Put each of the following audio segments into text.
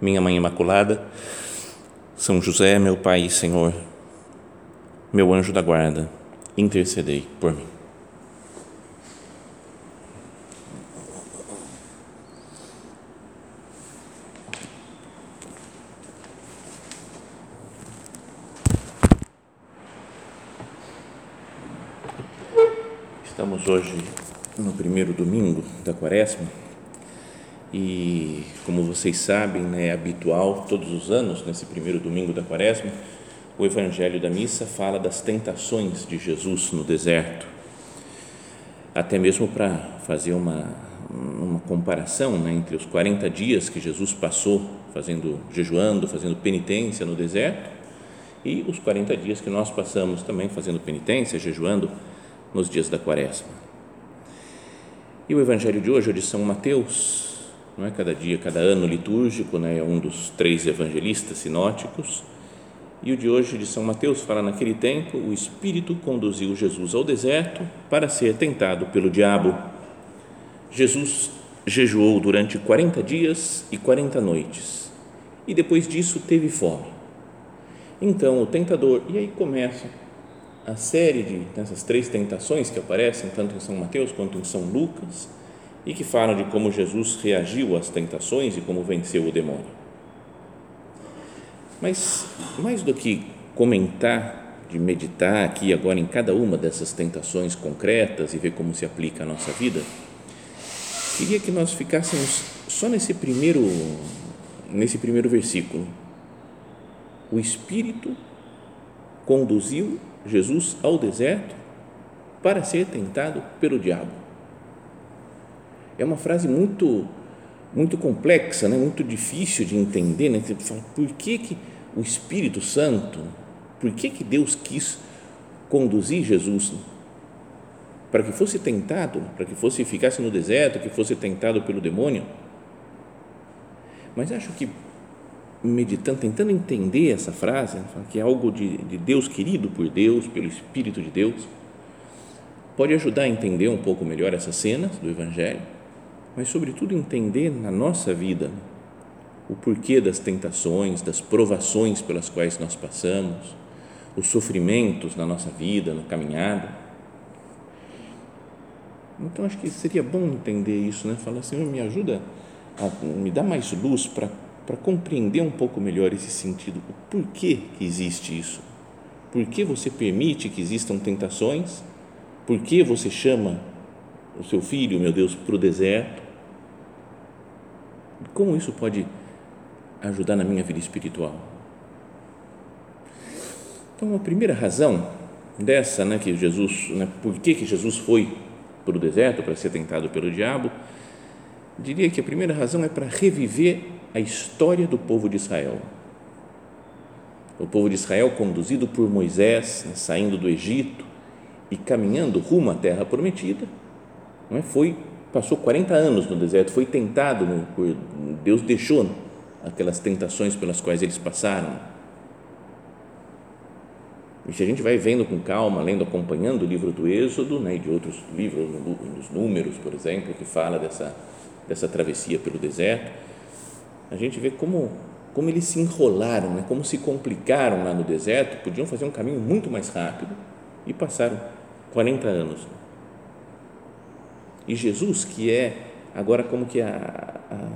minha Mãe Imaculada, São José, meu Pai e Senhor, meu anjo da guarda, intercedei por mim. Estamos hoje no primeiro domingo da quaresma e como vocês sabem, né, é habitual todos os anos, nesse primeiro domingo da quaresma, o evangelho da missa fala das tentações de Jesus no deserto. Até mesmo para fazer uma, uma comparação né, entre os 40 dias que Jesus passou fazendo, jejuando, fazendo penitência no deserto e os 40 dias que nós passamos também fazendo penitência, jejuando nos dias da quaresma. E o evangelho de hoje é de São Mateus, não é cada dia, cada ano litúrgico, né, é um dos três evangelistas sinóticos. E o de hoje de São Mateus fala naquele tempo, o Espírito conduziu Jesus ao deserto para ser tentado pelo diabo. Jesus jejuou durante 40 dias e 40 noites. E depois disso teve fome. Então o tentador, e aí começa a série de essas três tentações que aparecem tanto em São Mateus quanto em São Lucas e que falam de como Jesus reagiu às tentações e como venceu o demônio. Mas, mais do que comentar, de meditar aqui agora em cada uma dessas tentações concretas e ver como se aplica à nossa vida, queria que nós ficássemos só nesse primeiro, nesse primeiro versículo. O Espírito conduziu Jesus ao deserto para ser tentado pelo diabo é uma frase muito muito complexa, né? muito difícil de entender. Né? Você fala, por que, que o Espírito Santo, por que, que Deus quis conduzir Jesus para que fosse tentado, para que fosse ficasse no deserto, que fosse tentado pelo demônio? Mas acho que meditando, tentando entender essa frase, que é algo de, de Deus querido por Deus, pelo Espírito de Deus, pode ajudar a entender um pouco melhor essas cenas do Evangelho mas, sobretudo, entender na nossa vida o porquê das tentações, das provações pelas quais nós passamos, os sofrimentos na nossa vida, na caminhada. Então, acho que seria bom entender isso, né? Falar, Senhor, me ajuda, a, me dá mais luz para para compreender um pouco melhor esse sentido, o porquê que existe isso, por que você permite que existam tentações, por que você chama o seu filho, meu Deus, para o deserto, como isso pode ajudar na minha vida espiritual? Então, a primeira razão dessa, né, que Jesus, né, por que, que Jesus foi para o deserto para ser tentado pelo diabo, diria que a primeira razão é para reviver a história do povo de Israel. O povo de Israel, conduzido por Moisés, né, saindo do Egito e caminhando rumo à terra prometida, não é? foi passou 40 anos no deserto, foi tentado, Deus deixou aquelas tentações pelas quais eles passaram. E se a gente vai vendo com calma, lendo, acompanhando o livro do Êxodo, né, e de outros livros, dos Números, por exemplo, que fala dessa, dessa travessia pelo deserto, a gente vê como, como eles se enrolaram, né, como se complicaram lá no deserto, podiam fazer um caminho muito mais rápido e passaram 40 anos e Jesus, que é agora como que a, a,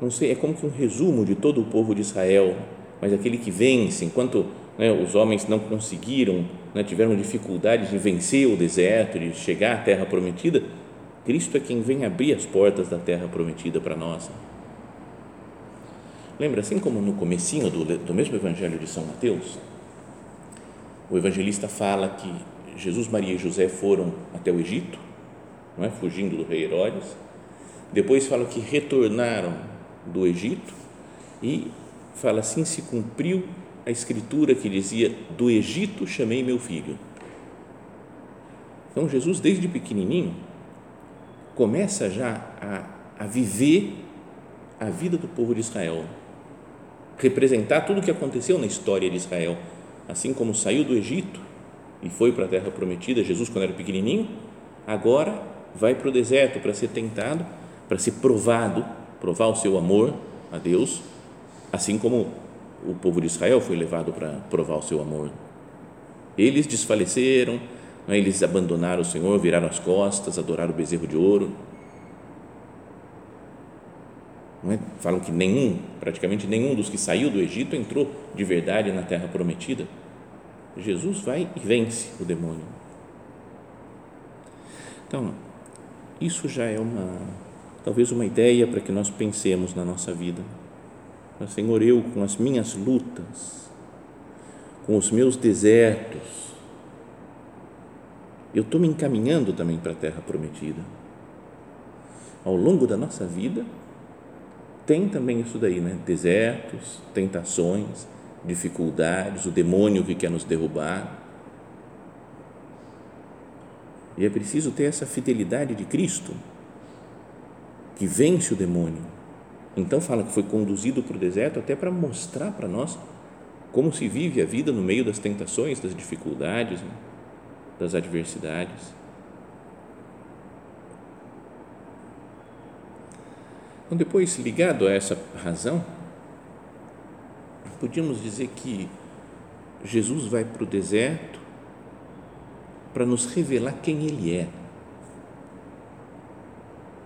não sei, é como que um resumo de todo o povo de Israel, mas aquele que vence, enquanto né, os homens não conseguiram, né, tiveram dificuldade de vencer o deserto, de chegar à terra prometida, Cristo é quem vem abrir as portas da terra prometida para nós. Lembra, assim como no comecinho do, do mesmo evangelho de São Mateus, o evangelista fala que Jesus, Maria e José foram até o Egito não é? fugindo do rei Herodes. Depois fala que retornaram do Egito E fala assim: se cumpriu a escritura que dizia: Do Egito chamei meu filho. Então, Jesus, desde pequenininho, começa já a, a viver a vida do povo de Israel, representar tudo o que aconteceu na história de Israel, assim como saiu do Egito e foi para a terra prometida, Jesus, quando era pequenininho, agora vai para o deserto para ser tentado, para ser provado, provar o seu amor a Deus, assim como o povo de Israel foi levado para provar o seu amor. Eles desfaleceram, né, eles abandonaram o Senhor, viraram as costas, adoraram o bezerro de ouro. É? Falam que nenhum, praticamente nenhum dos que saiu do Egito entrou de verdade na terra prometida. Jesus vai e vence o demônio. Então, isso já é uma, talvez uma ideia para que nós pensemos na nossa vida. Senhor, eu com as minhas lutas, com os meus desertos, eu estou me encaminhando também para a terra prometida. Ao longo da nossa vida, tem também isso daí, né? Desertos, tentações, dificuldades, o demônio que quer nos derrubar. E é preciso ter essa fidelidade de Cristo, que vence o demônio. Então fala que foi conduzido para o deserto até para mostrar para nós como se vive a vida no meio das tentações, das dificuldades, né? das adversidades. Então, depois, ligado a essa razão, podíamos dizer que Jesus vai para o deserto para nos revelar quem Ele é,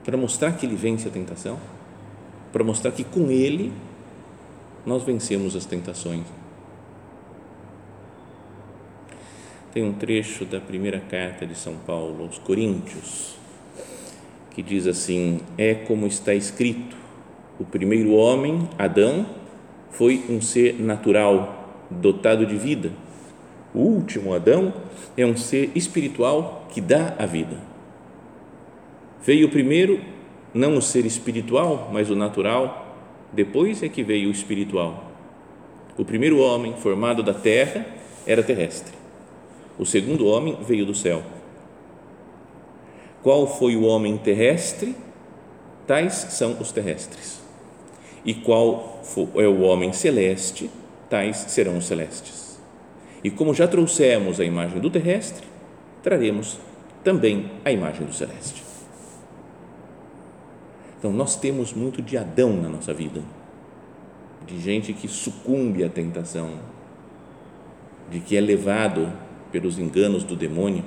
para mostrar que Ele vence a tentação, para mostrar que com Ele nós vencemos as tentações. Tem um trecho da primeira carta de São Paulo aos Coríntios que diz assim: É como está escrito, o primeiro homem, Adão, foi um ser natural, dotado de vida. O último Adão é um ser espiritual que dá a vida. Veio primeiro não o ser espiritual, mas o natural, depois é que veio o espiritual. O primeiro homem, formado da terra, era terrestre. O segundo homem veio do céu. Qual foi o homem terrestre? Tais são os terrestres e qual é o homem celeste, tais serão os celestes. E como já trouxemos a imagem do terrestre, traremos também a imagem do celeste. Então, nós temos muito de Adão na nossa vida, de gente que sucumbe à tentação, de que é levado pelos enganos do demônio.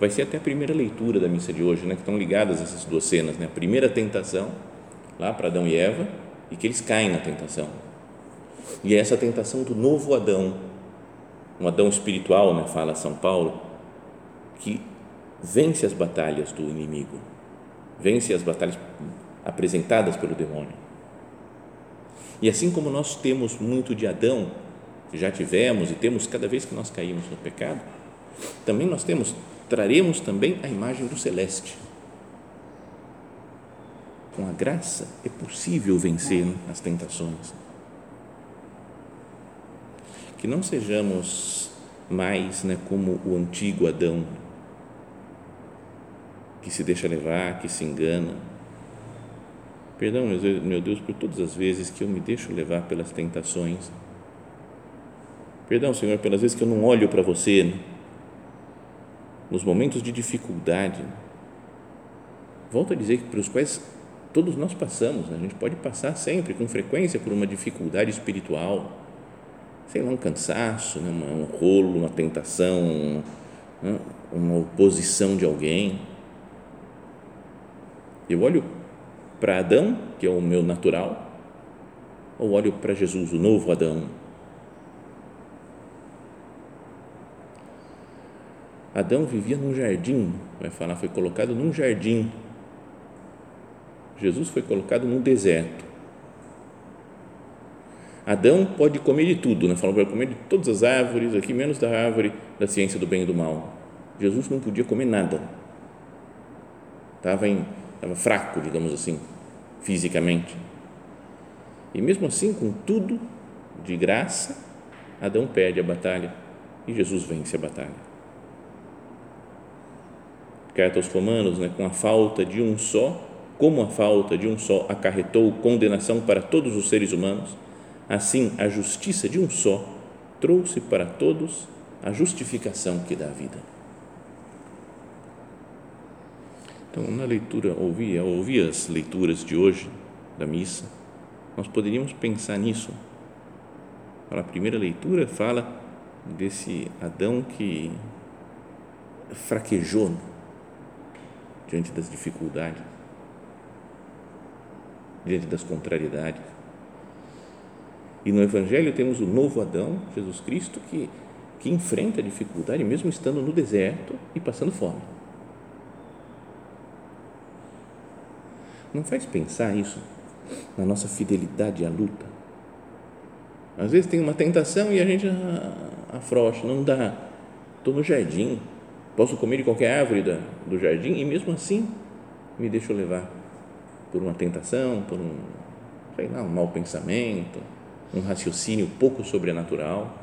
Vai ser até a primeira leitura da missa de hoje, né, que estão ligadas essas duas cenas, né? A primeira tentação, lá para Adão e Eva, e que eles caem na tentação. E é essa tentação do novo Adão, um Adão espiritual, né, fala São Paulo, que vence as batalhas do inimigo, vence as batalhas apresentadas pelo demônio. E assim como nós temos muito de Adão, já tivemos e temos cada vez que nós caímos no pecado, também nós temos, traremos também a imagem do celeste com a graça é possível vencer as tentações. Que não sejamos mais né, como o antigo Adão, que se deixa levar, que se engana. Perdão, meu Deus, por todas as vezes que eu me deixo levar pelas tentações. Perdão, Senhor, pelas vezes que eu não olho para você, né? nos momentos de dificuldade. Volto a dizer que para os quais todos nós passamos, né? a gente pode passar sempre, com frequência, por uma dificuldade espiritual, sei lá, um cansaço, né? um rolo, uma tentação, né? uma oposição de alguém. Eu olho para Adão, que é o meu natural, ou olho para Jesus, o novo Adão? Adão vivia num jardim, vai falar, foi colocado num jardim Jesus foi colocado num deserto. Adão pode comer de tudo, né? Falou para comer de todas as árvores, aqui menos da árvore da ciência do bem e do mal. Jesus não podia comer nada. Estava, em, fraco, digamos assim, fisicamente. E mesmo assim, com tudo de graça, Adão perde a batalha e Jesus vence a batalha. Carta aos Romanos, né, com a falta de um só, como a falta de um só acarretou condenação para todos os seres humanos, assim a justiça de um só trouxe para todos a justificação que dá vida. Então, na leitura, ouvir, ao ouvir as leituras de hoje da missa, nós poderíamos pensar nisso. A primeira leitura fala desse Adão que fraquejou diante das dificuldades, diante das contrariedades. E no Evangelho temos o novo Adão, Jesus Cristo, que, que enfrenta a dificuldade mesmo estando no deserto e passando fome. Não faz pensar isso na nossa fidelidade à luta? Às vezes tem uma tentação e a gente afrouxa, não dá. Estou no jardim, posso comer de qualquer árvore do jardim e mesmo assim me deixo levar por uma tentação, por um, sei lá, um mau pensamento, um raciocínio pouco sobrenatural.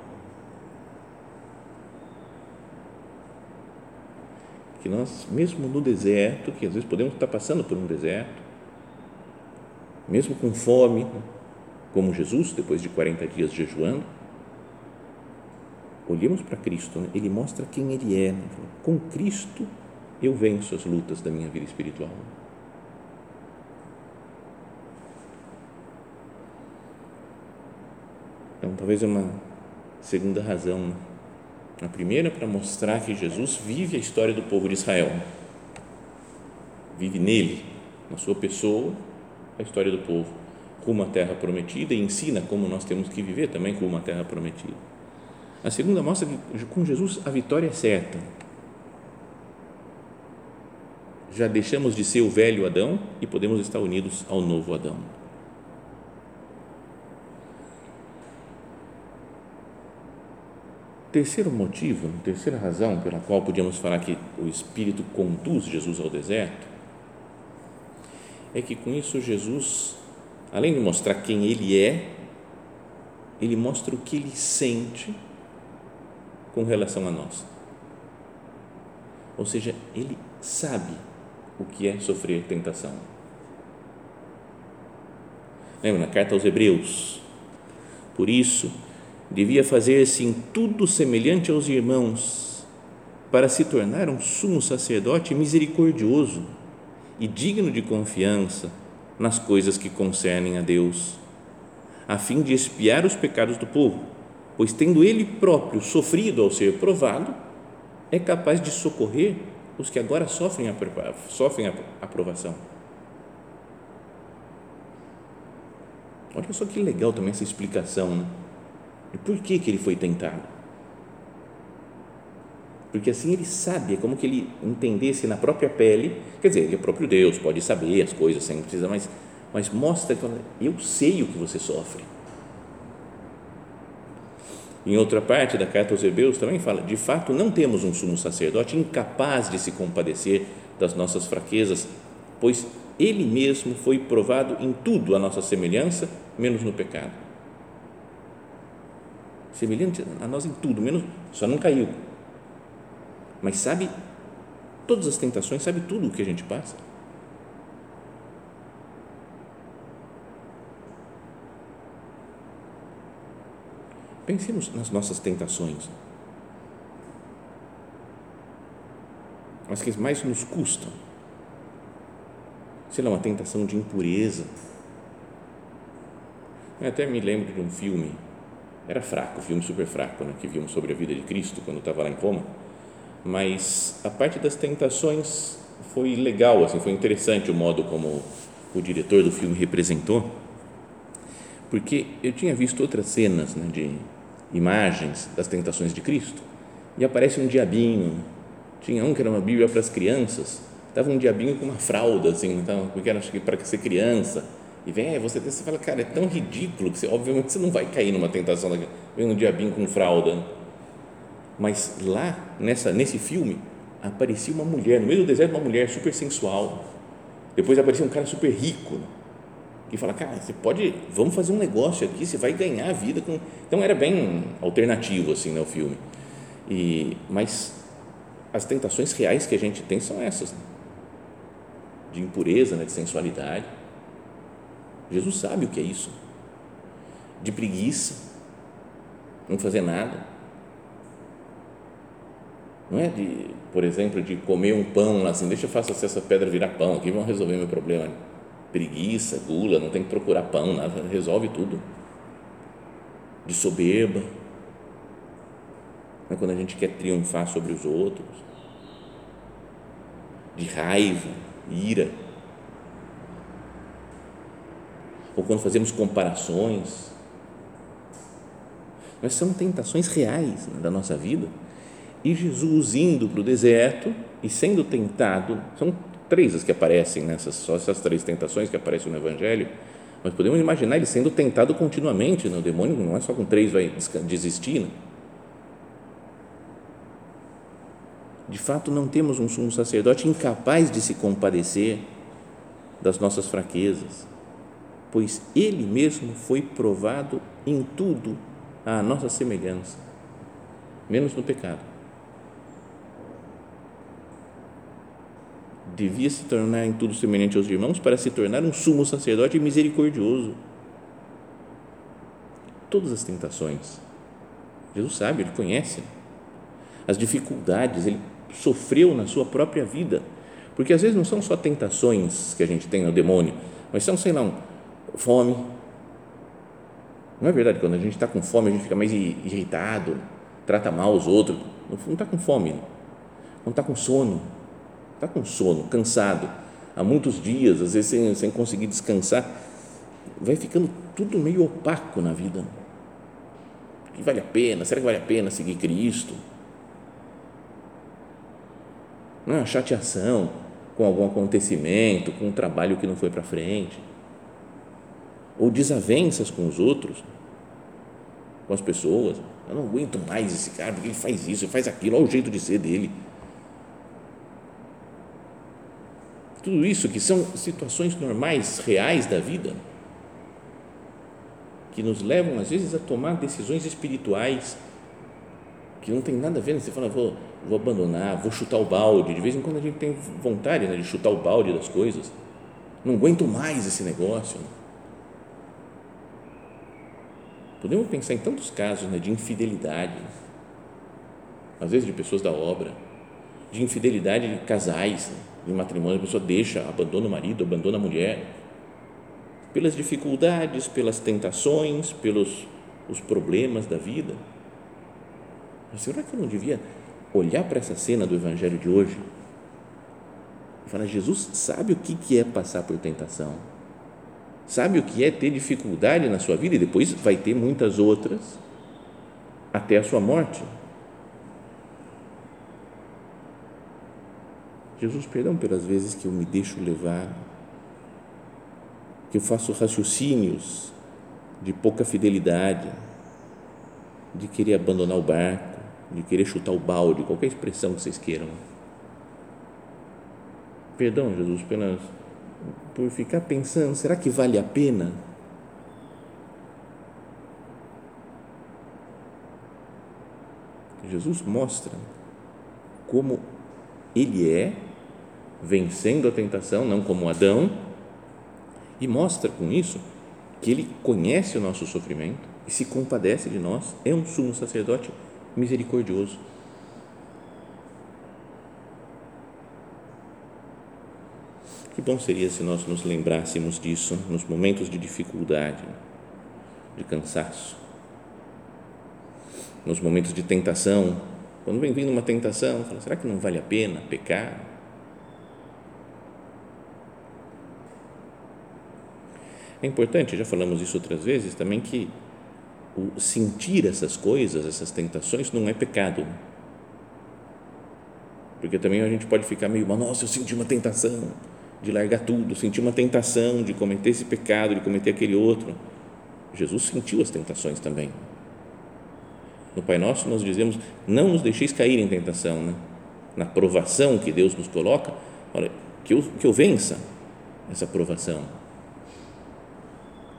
Que nós, mesmo no deserto, que às vezes podemos estar passando por um deserto, mesmo com fome, como Jesus, depois de 40 dias jejuando, olhemos para Cristo, né? ele mostra quem ele é. Né? Com Cristo eu venço as lutas da minha vida espiritual. Então, talvez é uma segunda razão. Né? A primeira, para mostrar que Jesus vive a história do povo de Israel. Vive nele, na sua pessoa, a história do povo rumo à terra prometida e ensina como nós temos que viver também rumo à terra prometida. A segunda mostra que com Jesus a vitória é certa. Já deixamos de ser o velho Adão e podemos estar unidos ao novo Adão. Terceiro motivo, terceira razão pela qual podíamos falar que o Espírito conduz Jesus ao deserto é que com isso Jesus, além de mostrar quem ele é, ele mostra o que ele sente com relação a nós. Ou seja, ele sabe o que é sofrer tentação. Lembra na carta aos Hebreus? Por isso, devia fazer-se em tudo semelhante aos irmãos, para se tornar um sumo sacerdote misericordioso e digno de confiança nas coisas que concernem a Deus, a fim de expiar os pecados do povo, pois tendo ele próprio sofrido ao ser provado, é capaz de socorrer os que agora sofrem a, sofrem a aprovação. Olha só que legal também essa explicação, né? E por que, que ele foi tentado? porque assim ele sabe, é como que ele entendesse na própria pele, quer dizer, ele é o próprio Deus, pode saber as coisas sem precisar, mas, mas mostra que eu sei o que você sofre. Em outra parte da carta aos Hebreus também fala: de fato, não temos um sumo sacerdote incapaz de se compadecer das nossas fraquezas, pois ele mesmo foi provado em tudo a nossa semelhança, menos no pecado. Semelhante a nós em tudo, menos só não caiu, mas sabe todas as tentações, sabe tudo o que a gente passa. Pensemos nas nossas tentações, as que mais nos custam. Sei lá, uma tentação de impureza. Eu até me lembro de um filme, era fraco, filme super fraco, né, que vimos sobre a vida de Cristo quando estava lá em Roma mas a parte das tentações foi legal, assim, foi interessante o modo como o diretor do filme representou, porque eu tinha visto outras cenas né, de imagens das tentações de Cristo. E aparece um diabinho, tinha um que era uma Bíblia para as crianças, estava um diabinho com uma fralda, assim, então, porque era para ser criança, e vem, é, você, você fala, cara, é tão ridículo que você, obviamente você não vai cair numa tentação, vem um diabinho com fralda, mas lá, nessa, nesse filme, aparecia uma mulher, no meio do deserto, uma mulher super sensual. Depois aparecia um cara super rico. que fala, cara, você pode, vamos fazer um negócio aqui, você vai ganhar a vida com. Então era bem alternativo assim, né, o filme. E mas as tentações reais que a gente tem são essas, né? de impureza, né, de sensualidade. Jesus sabe o que é isso, de preguiça, não fazer nada. Não é de, por exemplo, de comer um pão lá assim, deixa eu fazer essa pedra virar pão, aqui vão resolver meu problema preguiça, gula, não tem que procurar pão, nada, resolve tudo. De soberba. É quando a gente quer triunfar sobre os outros. De raiva, ira. Ou quando fazemos comparações. Mas são tentações reais da nossa vida. E Jesus indo para o deserto e sendo tentado, são três as que aparecem nessas, só essas três tentações que aparecem no Evangelho, mas podemos imaginar ele sendo tentado continuamente, né? o demônio não é só com três vai desistir. Né? De fato, não temos um sumo sacerdote incapaz de se compadecer das nossas fraquezas, pois ele mesmo foi provado em tudo à nossa semelhança, menos no pecado. devia se tornar em tudo semelhante aos irmãos para se tornar um sumo sacerdote misericordioso. Todas as tentações. Jesus sabe, ele conhece as dificuldades, ele sofreu na sua própria vida. Porque às vezes não são só tentações que a gente tem no demônio, mas são, sei lá, fome. Não é verdade? Quando a gente está com fome, a gente fica mais irritado, trata mal os outros. Não está com fome, não está com sono está com sono, cansado, há muitos dias, às vezes sem, sem conseguir descansar, vai ficando tudo meio opaco na vida. Que vale a pena? Será que vale a pena seguir Cristo? Não é uma chateação com algum acontecimento, com um trabalho que não foi para frente, ou desavenças com os outros, com as pessoas. Eu não aguento mais esse cara, porque ele faz isso, ele faz aquilo, olha o jeito de ser dele Tudo isso que são situações normais, reais da vida, que nos levam às vezes a tomar decisões espirituais que não tem nada a ver, né? você fala, vou, vou abandonar, vou chutar o balde, de vez em quando a gente tem vontade né, de chutar o balde das coisas, não aguento mais esse negócio. Podemos pensar em tantos casos né, de infidelidade, às vezes de pessoas da obra, de infidelidade de casais, né? em matrimônio, a pessoa deixa, abandona o marido, abandona a mulher, pelas dificuldades, pelas tentações, pelos os problemas da vida. Mas será que eu não devia olhar para essa cena do Evangelho de hoje e falar: Jesus sabe o que é passar por tentação, sabe o que é ter dificuldade na sua vida e depois vai ter muitas outras até a sua morte. Jesus, perdão pelas vezes que eu me deixo levar, que eu faço raciocínios de pouca fidelidade, de querer abandonar o barco, de querer chutar o balde, qualquer expressão que vocês queiram. Perdão, Jesus, pelas, por ficar pensando, será que vale a pena? Jesus mostra como ele é vencendo a tentação, não como Adão, e mostra com isso que ele conhece o nosso sofrimento e se compadece de nós, é um sumo sacerdote misericordioso. Bom seria se nós nos lembrássemos disso nos momentos de dificuldade, de cansaço, nos momentos de tentação. Quando vem vindo uma tentação, fala, será que não vale a pena pecar? É importante, já falamos isso outras vezes também, que o sentir essas coisas, essas tentações, não é pecado. Porque também a gente pode ficar meio, nossa, eu senti uma tentação de largar tudo, senti uma tentação de cometer esse pecado, de cometer aquele outro. Jesus sentiu as tentações também. No Pai Nosso nós dizemos, não nos deixeis cair em tentação, né? na provação que Deus nos coloca, olha, que eu, que eu vença essa provação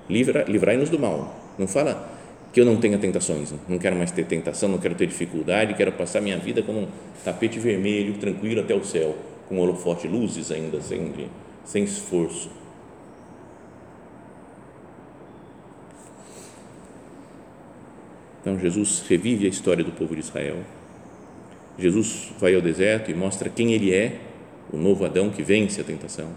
livra, livrai-nos do mal. Não fala que eu não tenha tentações, não quero mais ter tentação, não quero ter dificuldade, quero passar minha vida como um tapete vermelho, tranquilo até o céu, com holofote, luzes ainda, sem, sem esforço. Então Jesus revive a história do povo de Israel. Jesus vai ao deserto e mostra quem ele é, o novo Adão que vence a tentação.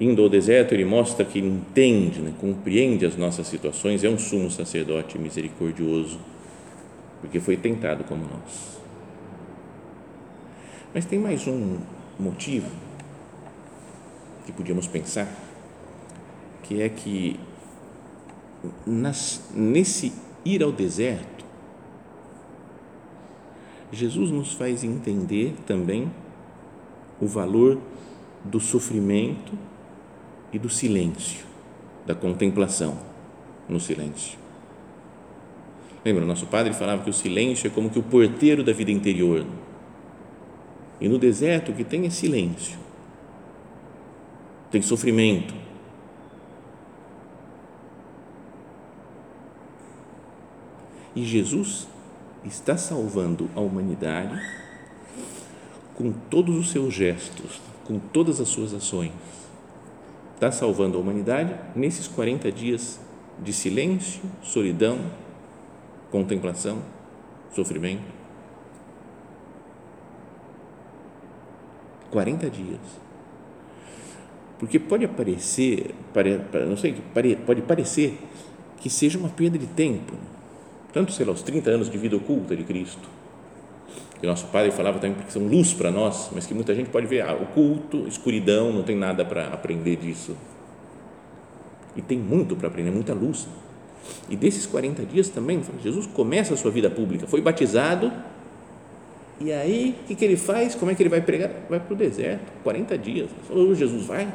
Indo ao deserto, ele mostra que entende, né, compreende as nossas situações, é um sumo sacerdote misericordioso, porque foi tentado como nós. Mas tem mais um motivo que podíamos pensar, que é que nas, nesse ir ao deserto, Jesus nos faz entender também o valor do sofrimento e do silêncio, da contemplação no silêncio. Lembra, nosso padre falava que o silêncio é como que o porteiro da vida interior. E no deserto o que tem é silêncio. Tem sofrimento. E Jesus está salvando a humanidade com todos os seus gestos, com todas as suas ações. Está salvando a humanidade nesses 40 dias de silêncio, solidão, contemplação, sofrimento. 40 dias. Porque pode aparecer, não sei, pode parecer que seja uma perda de tempo. Tanto, sei lá, os 30 anos de vida oculta de Cristo que nosso padre falava também porque são luz para nós, mas que muita gente pode ver, ah, oculto, escuridão, não tem nada para aprender disso. E tem muito para aprender, muita luz. E desses 40 dias também, Jesus começa a sua vida pública, foi batizado, e aí o que, que ele faz? Como é que ele vai pregar? Vai para o deserto, 40 dias. Falou, Jesus vai.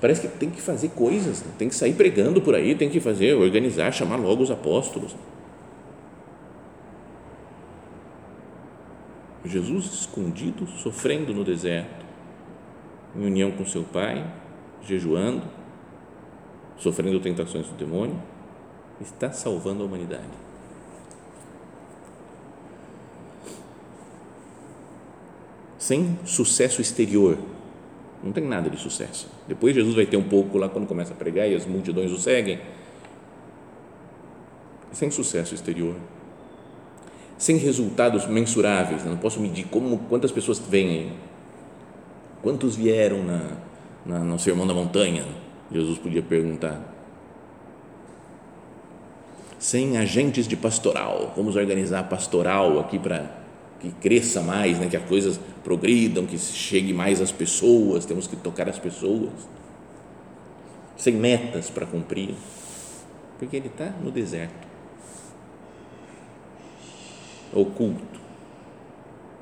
Parece que tem que fazer coisas, tem que sair pregando por aí, tem que fazer, organizar, chamar logo os apóstolos. Jesus escondido, sofrendo no deserto, em união com seu Pai, jejuando, sofrendo tentações do demônio, está salvando a humanidade. Sem sucesso exterior, não tem nada de sucesso. Depois Jesus vai ter um pouco lá quando começa a pregar e as multidões o seguem. Sem sucesso exterior sem resultados mensuráveis. Não posso medir como, quantas pessoas vêm, quantos vieram na, na, no Sermão da Montanha. Jesus podia perguntar. Sem agentes de pastoral, vamos organizar pastoral aqui para que cresça mais, né, que as coisas progridam, que chegue mais às pessoas, temos que tocar as pessoas. Sem metas para cumprir, porque ele está no deserto. Oculto,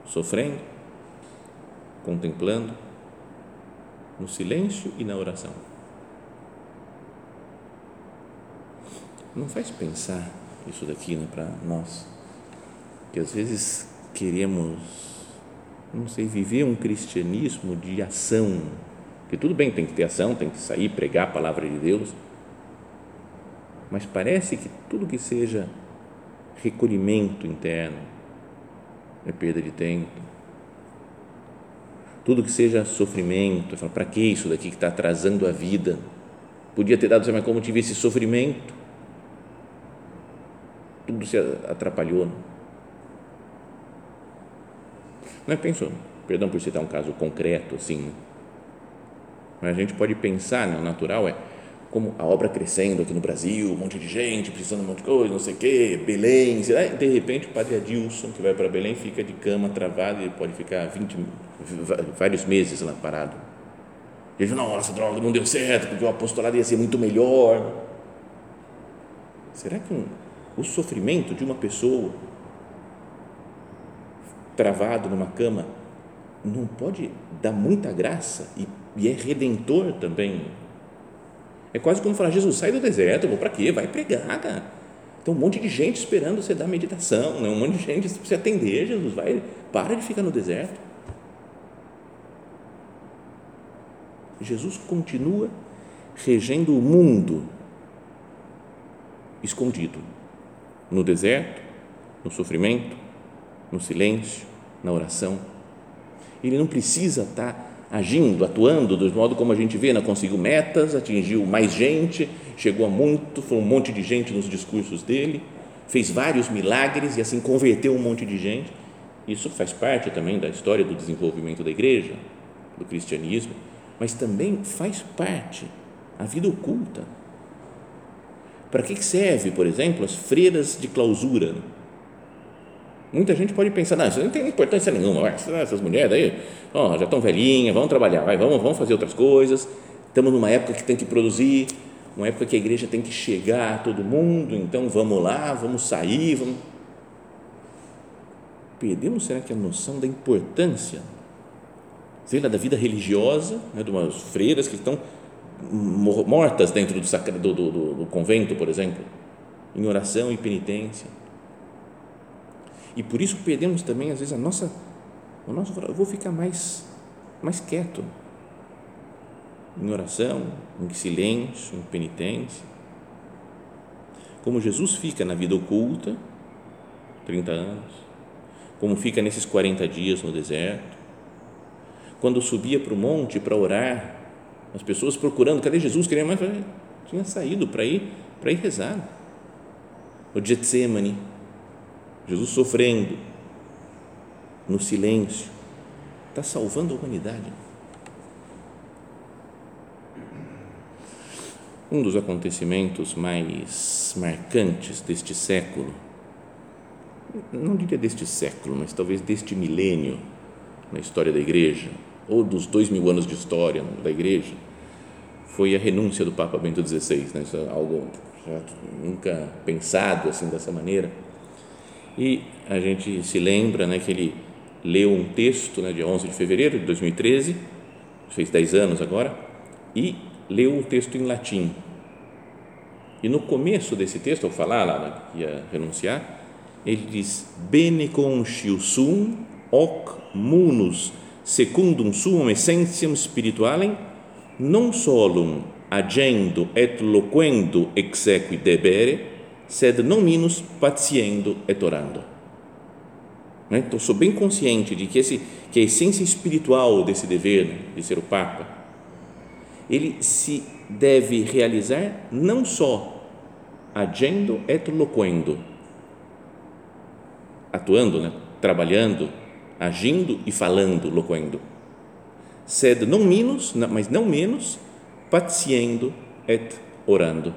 sofrendo, contemplando, no silêncio e na oração. Não faz pensar isso daqui né, para nós, que às vezes queremos, não sei, viver um cristianismo de ação, que tudo bem, tem que ter ação, tem que sair, pregar a palavra de Deus, mas parece que tudo que seja recolhimento interno, é perda de tempo. Tudo que seja sofrimento, para que isso daqui que está atrasando a vida? Podia ter dado, mas como tive esse sofrimento? Tudo se atrapalhou. Não é pensou, perdão por citar um caso concreto assim, né? mas a gente pode pensar, né? o natural é como a obra crescendo aqui no Brasil, um monte de gente precisando de um monte de coisa, não sei o quê, Belém, de repente o padre Adilson, que vai para Belém, fica de cama travado e pode ficar 20, vários meses lá parado. Ele diz, nossa, droga, não deu certo, porque o apostolado ia ser muito melhor. Será que um, o sofrimento de uma pessoa travado numa cama não pode dar muita graça e, e é redentor também é quase como falar, Jesus, sai do deserto, vou para quê? Vai pregar, cara. Tem um monte de gente esperando você dar meditação, né? um monte de gente você atender, Jesus, vai, para de ficar no deserto. Jesus continua regendo o mundo escondido, no deserto, no sofrimento, no silêncio, na oração. Ele não precisa estar agindo, atuando do modo como a gente vê, não conseguiu metas, atingiu mais gente, chegou a muito, foi um monte de gente nos discursos dele, fez vários milagres e assim converteu um monte de gente. Isso faz parte também da história do desenvolvimento da igreja, do cristianismo, mas também faz parte a vida oculta. Para que serve, por exemplo, as freiras de clausura? Muita gente pode pensar, não, isso não tem importância nenhuma, essas mulheres aí, ó, já estão velhinhas, vão trabalhar, vai, vamos, vamos fazer outras coisas, estamos numa época que tem que produzir, uma época que a igreja tem que chegar a todo mundo, então vamos lá, vamos sair, vamos... Perdemos, será que a noção da importância, sei lá, da vida religiosa, né, de umas freiras que estão mortas dentro do, do, do, do convento, por exemplo, em oração e penitência. E por isso perdemos também, às vezes, a nossa, o nosso, eu vou ficar mais, mais quieto, em oração, em silêncio, em penitência. Como Jesus fica na vida oculta, 30 anos, como fica nesses 40 dias no deserto, quando subia para o monte para orar, as pessoas procurando, cadê Jesus? Queria mais, tinha saído para ir, para ir rezar. O Getsemane, Jesus sofrendo, no silêncio, está salvando a humanidade. Um dos acontecimentos mais marcantes deste século, não diria deste século, mas talvez deste milênio na história da Igreja, ou dos dois mil anos de história da Igreja, foi a renúncia do Papa Bento XVI. Né? Isso é algo nunca pensado assim dessa maneira. E a gente se lembra né, que ele leu um texto, né, dia 11 de fevereiro de 2013, fez 10 anos agora, e leu o texto em latim. E no começo desse texto, ao falar lá que ia renunciar, ele diz: Bene conscius sum hoc munus secundum suum essentiam spiritualem non solum agendo et loquendo exequi debere, sed non minus patiendo et orando. Né? Então, sou bem consciente de que, esse, que a essência espiritual desse dever, né, de ser o Papa, ele se deve realizar não só agendo et loquendo, atuando, né? trabalhando, agindo e falando, loquendo, sed não menos, mas não menos, patiendo et orando.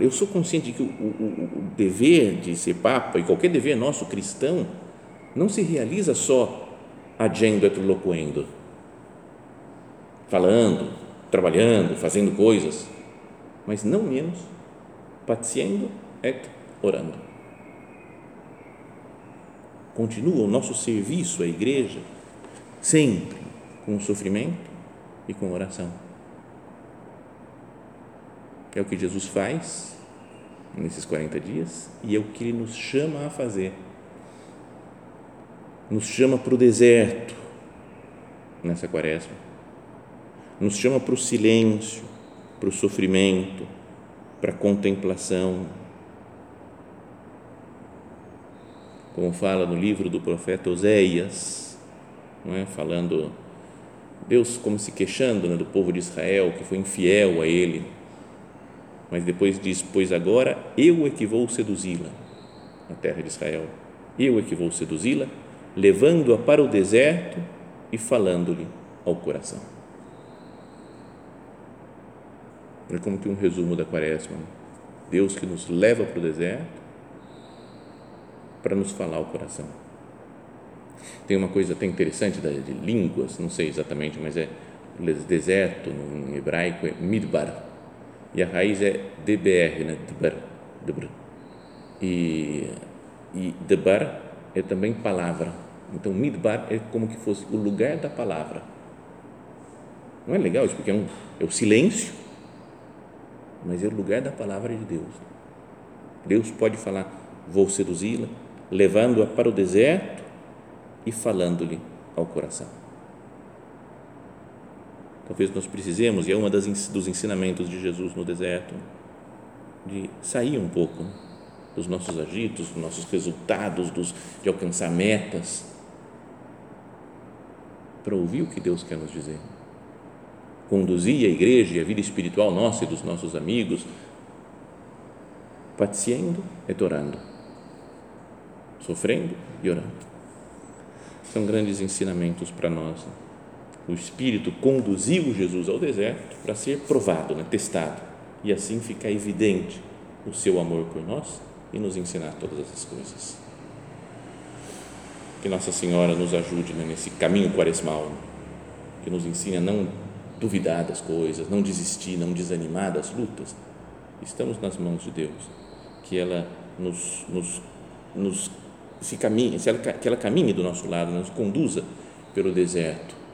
Eu sou consciente de que o, o, o, dever de ser Papa e qualquer dever nosso cristão não se realiza só agendo et loquendo falando, trabalhando, fazendo coisas, mas não menos patiendo et orando. Continua o nosso serviço à igreja sempre com sofrimento e com oração. É o que Jesus faz nesses 40 dias e é o que ele nos chama a fazer. Nos chama para o deserto nessa quaresma nos chama para o silêncio, para o sofrimento, para a contemplação. Como fala no livro do profeta Oséias, não é? falando, Deus como se queixando né, do povo de Israel que foi infiel a Ele, mas depois diz: Pois agora eu é que vou seduzi-la, na terra de Israel, eu é que vou seduzi-la, levando-a para o deserto e falando-lhe ao coração. É como que um resumo da quaresma. Deus que nos leva para o deserto para nos falar o coração. Tem uma coisa até interessante de línguas, não sei exatamente, mas é deserto em hebraico é midbar e a raiz é dbr, né? Dbar, dbar. E, e debar é também palavra. Então midbar é como que fosse o lugar da palavra. Não é legal isso porque é, um, é o silêncio mas é o lugar da palavra de Deus. Deus pode falar: Vou seduzi-la, levando-a para o deserto e falando-lhe ao coração. Talvez nós precisemos, e é das dos ensinamentos de Jesus no deserto, de sair um pouco dos nossos agitos, dos nossos resultados, dos, de alcançar metas, para ouvir o que Deus quer nos dizer. Conduzir a igreja e a vida espiritual nossa e dos nossos amigos, paciendo e orando, sofrendo e orando. São grandes ensinamentos para nós. O Espírito conduziu Jesus ao deserto para ser provado, né, testado, e assim ficar evidente o seu amor por nós e nos ensinar todas essas coisas. Que Nossa Senhora nos ajude né, nesse caminho quaresmal, que nos ensine a não duvidar das coisas, não desistir, não desanimar das lutas. Estamos nas mãos de Deus. Que ela nos, nos, nos se caminhe, que ela caminhe do nosso lado, nos conduza pelo deserto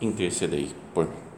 intercedei por mim.